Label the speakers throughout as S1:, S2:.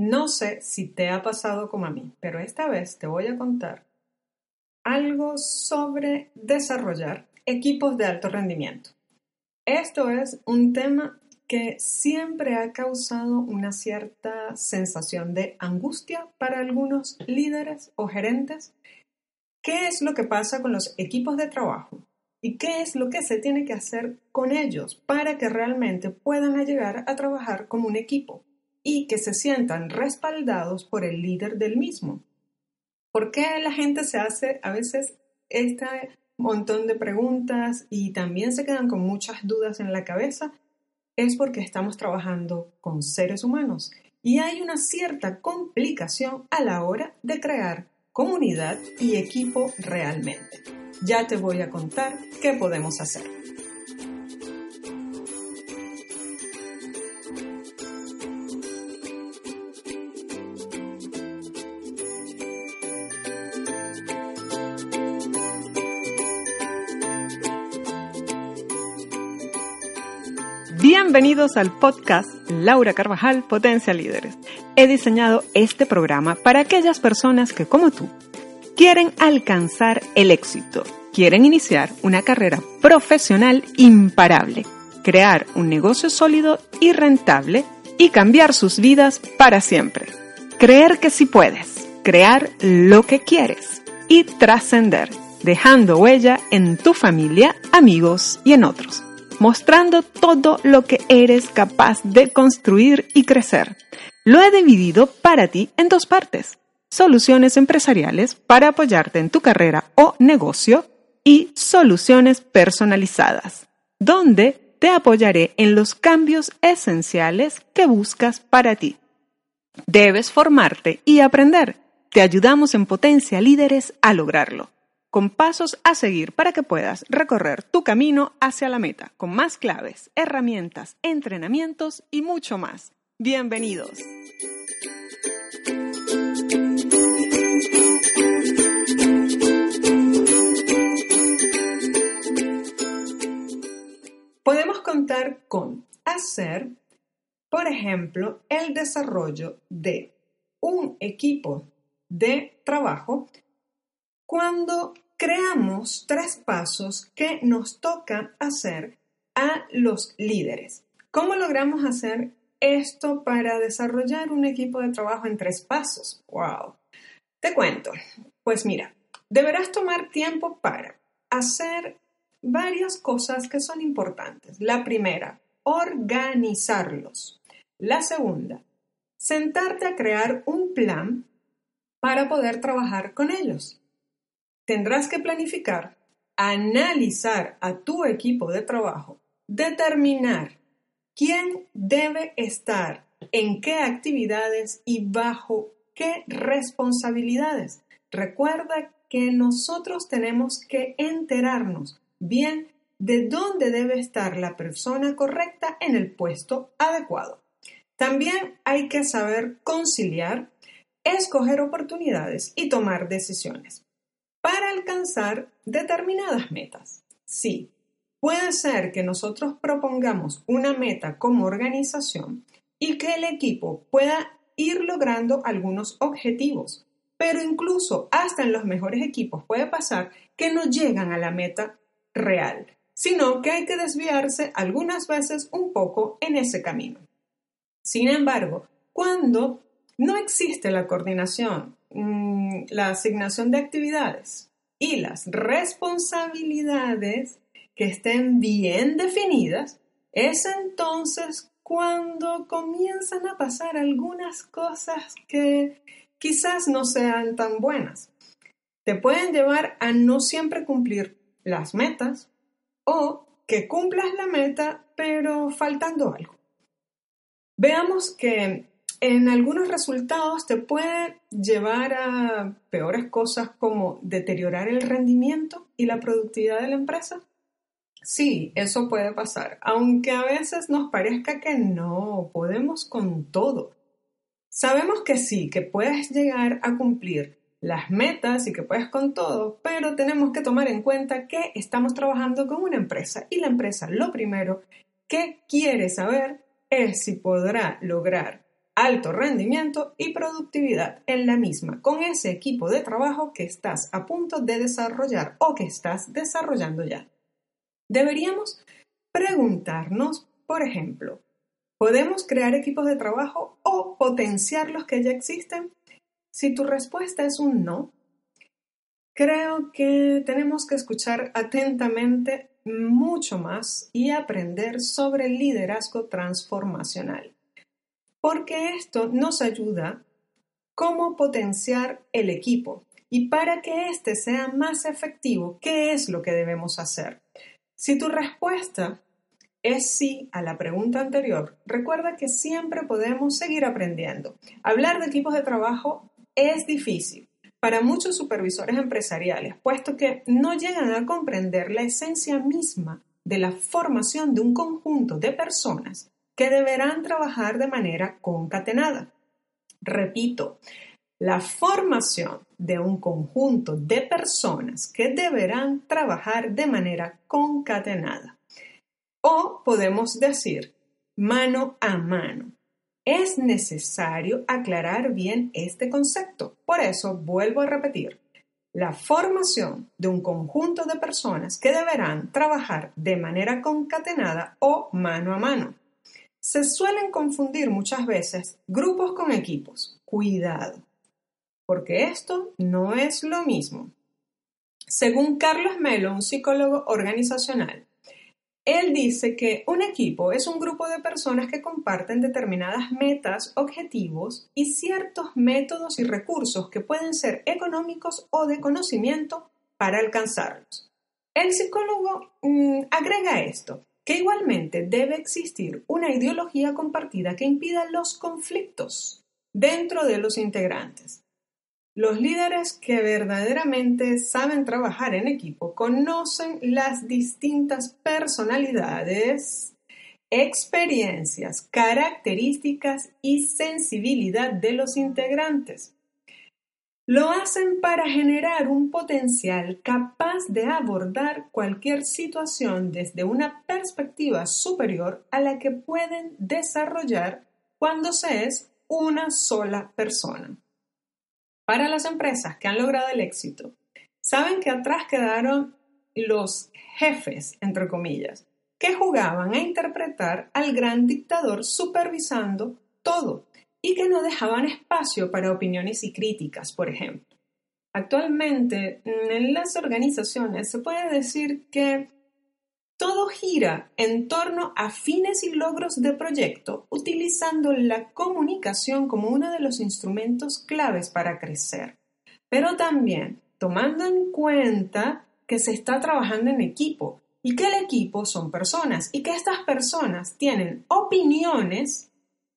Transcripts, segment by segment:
S1: No sé si te ha pasado como a mí, pero esta vez te voy a contar algo sobre desarrollar equipos de alto rendimiento. Esto es un tema que siempre ha causado una cierta sensación de angustia para algunos líderes o gerentes. ¿Qué es lo que pasa con los equipos de trabajo? ¿Y qué es lo que se tiene que hacer con ellos para que realmente puedan llegar a trabajar como un equipo? Y que se sientan respaldados por el líder del mismo. ¿Por qué la gente se hace a veces este montón de preguntas y también se quedan con muchas dudas en la cabeza? Es porque estamos trabajando con seres humanos y hay una cierta complicación a la hora de crear comunidad y equipo realmente. Ya te voy a contar qué podemos hacer. Bienvenidos al podcast Laura Carvajal, Potencia Líderes. He diseñado este programa para aquellas personas que, como tú, quieren alcanzar el éxito, quieren iniciar una carrera profesional imparable, crear un negocio sólido y rentable y cambiar sus vidas para siempre. Creer que sí puedes, crear lo que quieres y trascender, dejando huella en tu familia, amigos y en otros mostrando todo lo que eres capaz de construir y crecer. Lo he dividido para ti en dos partes. Soluciones empresariales para apoyarte en tu carrera o negocio y soluciones personalizadas, donde te apoyaré en los cambios esenciales que buscas para ti. Debes formarte y aprender. Te ayudamos en Potencia Líderes a lograrlo con pasos a seguir para que puedas recorrer tu camino hacia la meta, con más claves, herramientas, entrenamientos y mucho más. Bienvenidos. Podemos contar con hacer, por ejemplo, el desarrollo de un equipo de trabajo cuando creamos tres pasos que nos toca hacer a los líderes. ¿Cómo logramos hacer esto para desarrollar un equipo de trabajo en tres pasos? ¡Wow! Te cuento. Pues mira, deberás tomar tiempo para hacer varias cosas que son importantes. La primera, organizarlos. La segunda, sentarte a crear un plan para poder trabajar con ellos tendrás que planificar, analizar a tu equipo de trabajo, determinar quién debe estar en qué actividades y bajo qué responsabilidades. Recuerda que nosotros tenemos que enterarnos bien de dónde debe estar la persona correcta en el puesto adecuado. También hay que saber conciliar, escoger oportunidades y tomar decisiones para alcanzar determinadas metas. Sí, puede ser que nosotros propongamos una meta como organización y que el equipo pueda ir logrando algunos objetivos, pero incluso hasta en los mejores equipos puede pasar que no llegan a la meta real, sino que hay que desviarse algunas veces un poco en ese camino. Sin embargo, cuando no existe la coordinación Mm, la asignación de actividades y las responsabilidades que estén bien definidas, es entonces cuando comienzan a pasar algunas cosas que quizás no sean tan buenas. Te pueden llevar a no siempre cumplir las metas o que cumplas la meta pero faltando algo. veamos que en algunos resultados te puede llevar a peores cosas como deteriorar el rendimiento y la productividad de la empresa. Sí, eso puede pasar, aunque a veces nos parezca que no podemos con todo. Sabemos que sí, que puedes llegar a cumplir las metas y que puedes con todo, pero tenemos que tomar en cuenta que estamos trabajando con una empresa y la empresa lo primero que quiere saber es si podrá lograr alto rendimiento y productividad en la misma con ese equipo de trabajo que estás a punto de desarrollar o que estás desarrollando ya. Deberíamos preguntarnos, por ejemplo, ¿podemos crear equipos de trabajo o potenciar los que ya existen? Si tu respuesta es un no, creo que tenemos que escuchar atentamente mucho más y aprender sobre liderazgo transformacional porque esto nos ayuda cómo potenciar el equipo y para que éste sea más efectivo, ¿qué es lo que debemos hacer? Si tu respuesta es sí a la pregunta anterior, recuerda que siempre podemos seguir aprendiendo. Hablar de equipos de trabajo es difícil para muchos supervisores empresariales, puesto que no llegan a comprender la esencia misma de la formación de un conjunto de personas que deberán trabajar de manera concatenada. Repito, la formación de un conjunto de personas que deberán trabajar de manera concatenada. O podemos decir mano a mano. Es necesario aclarar bien este concepto. Por eso vuelvo a repetir. La formación de un conjunto de personas que deberán trabajar de manera concatenada o mano a mano. Se suelen confundir muchas veces grupos con equipos. Cuidado, porque esto no es lo mismo. Según Carlos Melo, un psicólogo organizacional, él dice que un equipo es un grupo de personas que comparten determinadas metas, objetivos y ciertos métodos y recursos que pueden ser económicos o de conocimiento para alcanzarlos. El psicólogo mm, agrega esto que igualmente debe existir una ideología compartida que impida los conflictos dentro de los integrantes. Los líderes que verdaderamente saben trabajar en equipo conocen las distintas personalidades, experiencias, características y sensibilidad de los integrantes lo hacen para generar un potencial capaz de abordar cualquier situación desde una perspectiva superior a la que pueden desarrollar cuando se es una sola persona. Para las empresas que han logrado el éxito, saben que atrás quedaron los jefes, entre comillas, que jugaban a interpretar al gran dictador supervisando todo y que no dejaban espacio para opiniones y críticas, por ejemplo. Actualmente, en las organizaciones se puede decir que todo gira en torno a fines y logros de proyecto, utilizando la comunicación como uno de los instrumentos claves para crecer, pero también tomando en cuenta que se está trabajando en equipo y que el equipo son personas y que estas personas tienen opiniones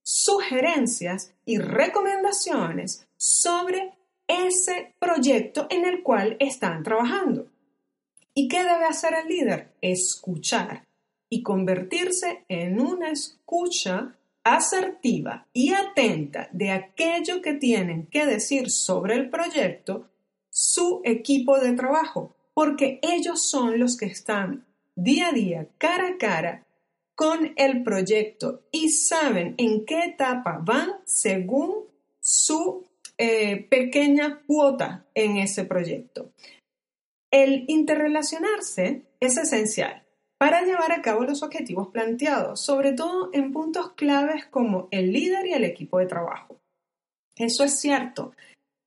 S1: sugerencias y recomendaciones sobre ese proyecto en el cual están trabajando. ¿Y qué debe hacer el líder? Escuchar y convertirse en una escucha asertiva y atenta de aquello que tienen que decir sobre el proyecto su equipo de trabajo, porque ellos son los que están día a día, cara a cara, con el proyecto y saben en qué etapa van según su eh, pequeña cuota en ese proyecto. El interrelacionarse es esencial para llevar a cabo los objetivos planteados, sobre todo en puntos claves como el líder y el equipo de trabajo. Eso es cierto,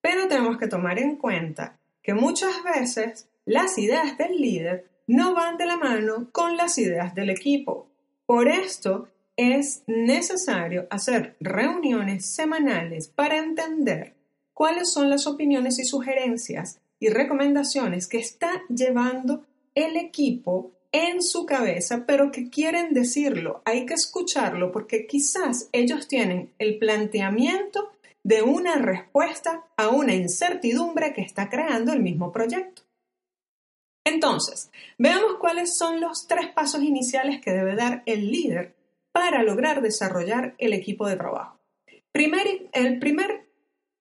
S1: pero tenemos que tomar en cuenta que muchas veces las ideas del líder no van de la mano con las ideas del equipo por esto es necesario hacer reuniones semanales para entender cuáles son las opiniones y sugerencias y recomendaciones que está llevando el equipo en su cabeza, pero que quieren decirlo. Hay que escucharlo porque quizás ellos tienen el planteamiento de una respuesta a una incertidumbre que está creando el mismo proyecto. Entonces, veamos cuáles son los tres pasos iniciales que debe dar el líder para lograr desarrollar el equipo de trabajo. el primer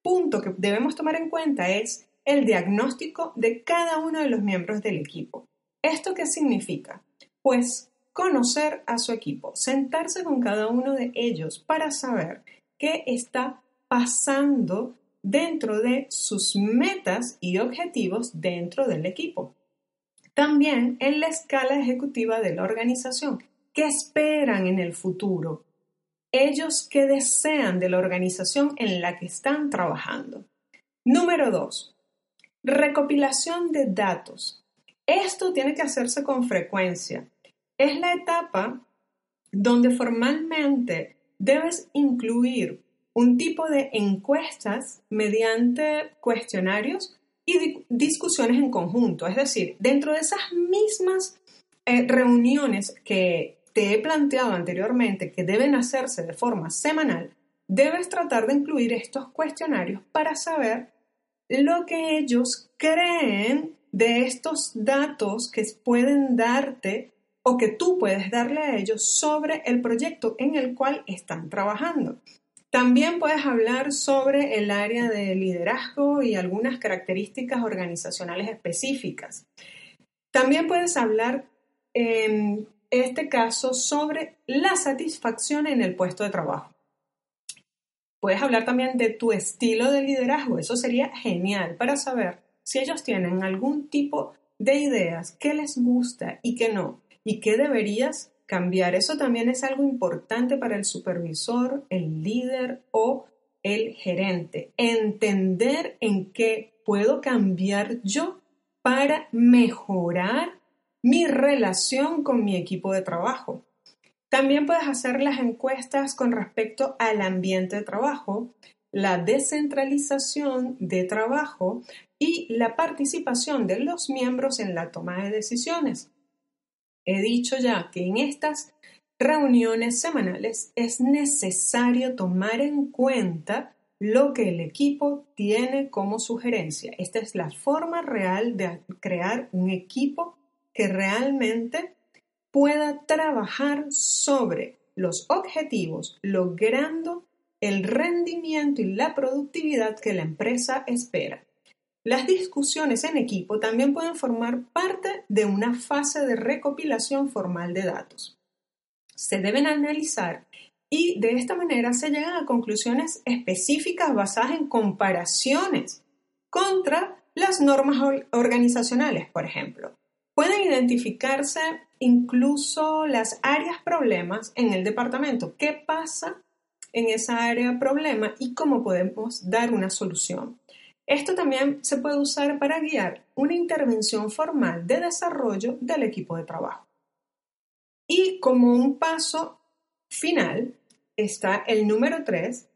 S1: punto que debemos tomar en cuenta es el diagnóstico de cada uno de los miembros del equipo. ¿Esto qué significa? Pues conocer a su equipo, sentarse con cada uno de ellos para saber qué está pasando dentro de sus metas y objetivos dentro del equipo. También en la escala ejecutiva de la organización, qué esperan en el futuro, ellos qué desean de la organización en la que están trabajando. Número dos, recopilación de datos. Esto tiene que hacerse con frecuencia. Es la etapa donde formalmente debes incluir un tipo de encuestas mediante cuestionarios y discusiones en conjunto. Es decir, dentro de esas mismas eh, reuniones que te he planteado anteriormente que deben hacerse de forma semanal, debes tratar de incluir estos cuestionarios para saber lo que ellos creen de estos datos que pueden darte o que tú puedes darle a ellos sobre el proyecto en el cual están trabajando. También puedes hablar sobre el área de liderazgo y algunas características organizacionales específicas. También puedes hablar en este caso sobre la satisfacción en el puesto de trabajo. Puedes hablar también de tu estilo de liderazgo. Eso sería genial para saber si ellos tienen algún tipo de ideas, qué les gusta y qué no, y qué deberías cambiar. Eso también es algo importante para el supervisor, el líder o el gerente. Entender en qué puedo cambiar yo para mejorar mi relación con mi equipo de trabajo. También puedes hacer las encuestas con respecto al ambiente de trabajo, la descentralización de trabajo y la participación de los miembros en la toma de decisiones. He dicho ya que en estas reuniones semanales es necesario tomar en cuenta lo que el equipo tiene como sugerencia. Esta es la forma real de crear un equipo que realmente pueda trabajar sobre los objetivos, logrando el rendimiento y la productividad que la empresa espera. Las discusiones en equipo también pueden formar parte de una fase de recopilación formal de datos. Se deben analizar y de esta manera se llegan a conclusiones específicas basadas en comparaciones contra las normas organizacionales, por ejemplo. Pueden identificarse incluso las áreas problemas en el departamento. ¿Qué pasa en esa área problema y cómo podemos dar una solución? Esto también se puede usar para guiar una intervención formal de desarrollo del equipo de trabajo. Y como un paso final está el número 3,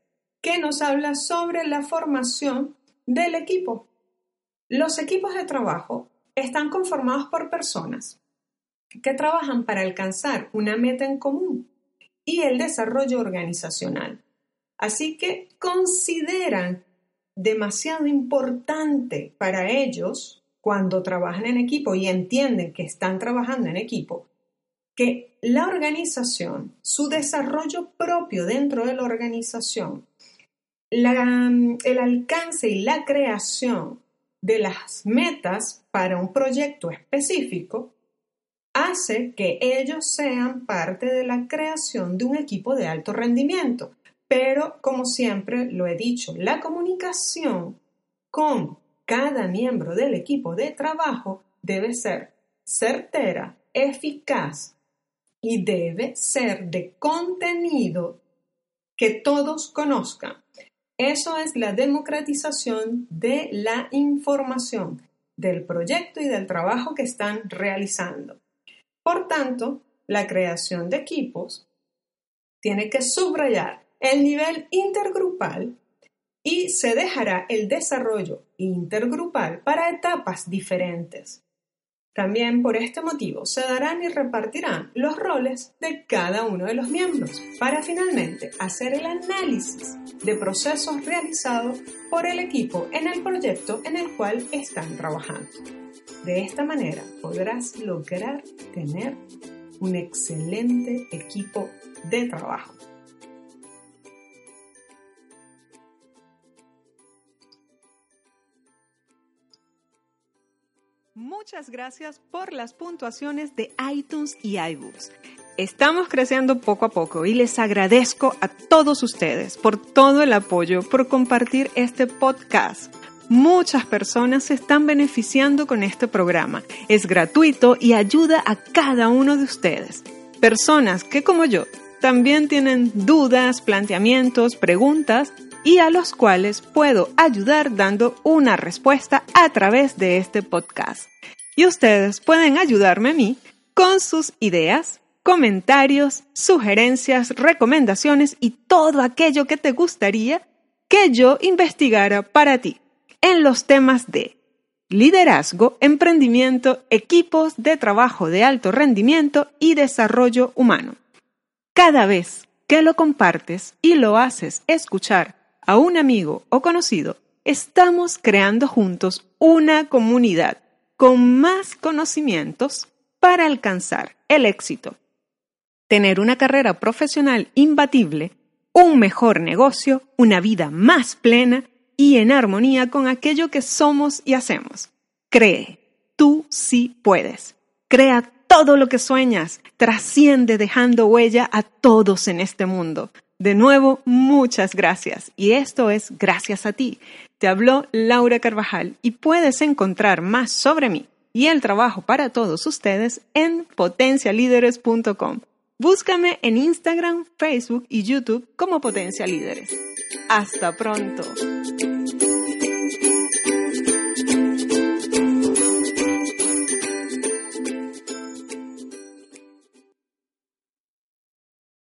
S1: que nos habla sobre la formación del equipo. Los equipos de trabajo están conformados por personas que trabajan para alcanzar una meta en común y el desarrollo organizacional. Así que consideran demasiado importante para ellos cuando trabajan en equipo y entienden que están trabajando en equipo, que la organización, su desarrollo propio dentro de la organización, el alcance y la creación de las metas para un proyecto específico hace que ellos sean parte de la creación de un equipo de alto rendimiento. Pero, como siempre lo he dicho, la comunicación con cada miembro del equipo de trabajo debe ser certera, eficaz y debe ser de contenido que todos conozcan. Eso es la democratización de la información, del proyecto y del trabajo que están realizando. Por tanto, la creación de equipos tiene que subrayar el nivel intergrupal y se dejará el desarrollo intergrupal para etapas diferentes. También por este motivo se darán y repartirán los roles de cada uno de los miembros para finalmente hacer el análisis de procesos realizados por el equipo en el proyecto en el cual están trabajando. De esta manera podrás lograr tener un excelente equipo de trabajo. Muchas gracias por las puntuaciones de iTunes y iBooks. Estamos creciendo poco a poco y les agradezco a todos ustedes por todo el apoyo, por compartir este podcast. Muchas personas se están beneficiando con este programa. Es gratuito y ayuda a cada uno de ustedes. Personas que como yo también tienen dudas, planteamientos, preguntas y a los cuales puedo ayudar dando una respuesta a través de este podcast. Y ustedes pueden ayudarme a mí con sus ideas, comentarios, sugerencias, recomendaciones y todo aquello que te gustaría que yo investigara para ti en los temas de liderazgo, emprendimiento, equipos de trabajo de alto rendimiento y desarrollo humano. Cada vez que lo compartes y lo haces escuchar a un amigo o conocido, estamos creando juntos una comunidad con más conocimientos para alcanzar el éxito. Tener una carrera profesional imbatible, un mejor negocio, una vida más plena y en armonía con aquello que somos y hacemos. Cree, tú sí puedes. Crea todo lo que sueñas, trasciende dejando huella a todos en este mundo. De nuevo, muchas gracias. Y esto es gracias a ti. Te habló Laura Carvajal y puedes encontrar más sobre mí y el trabajo para todos ustedes en potencialíderes.com. Búscame en Instagram, Facebook y YouTube como Potencia Líderes. Hasta pronto.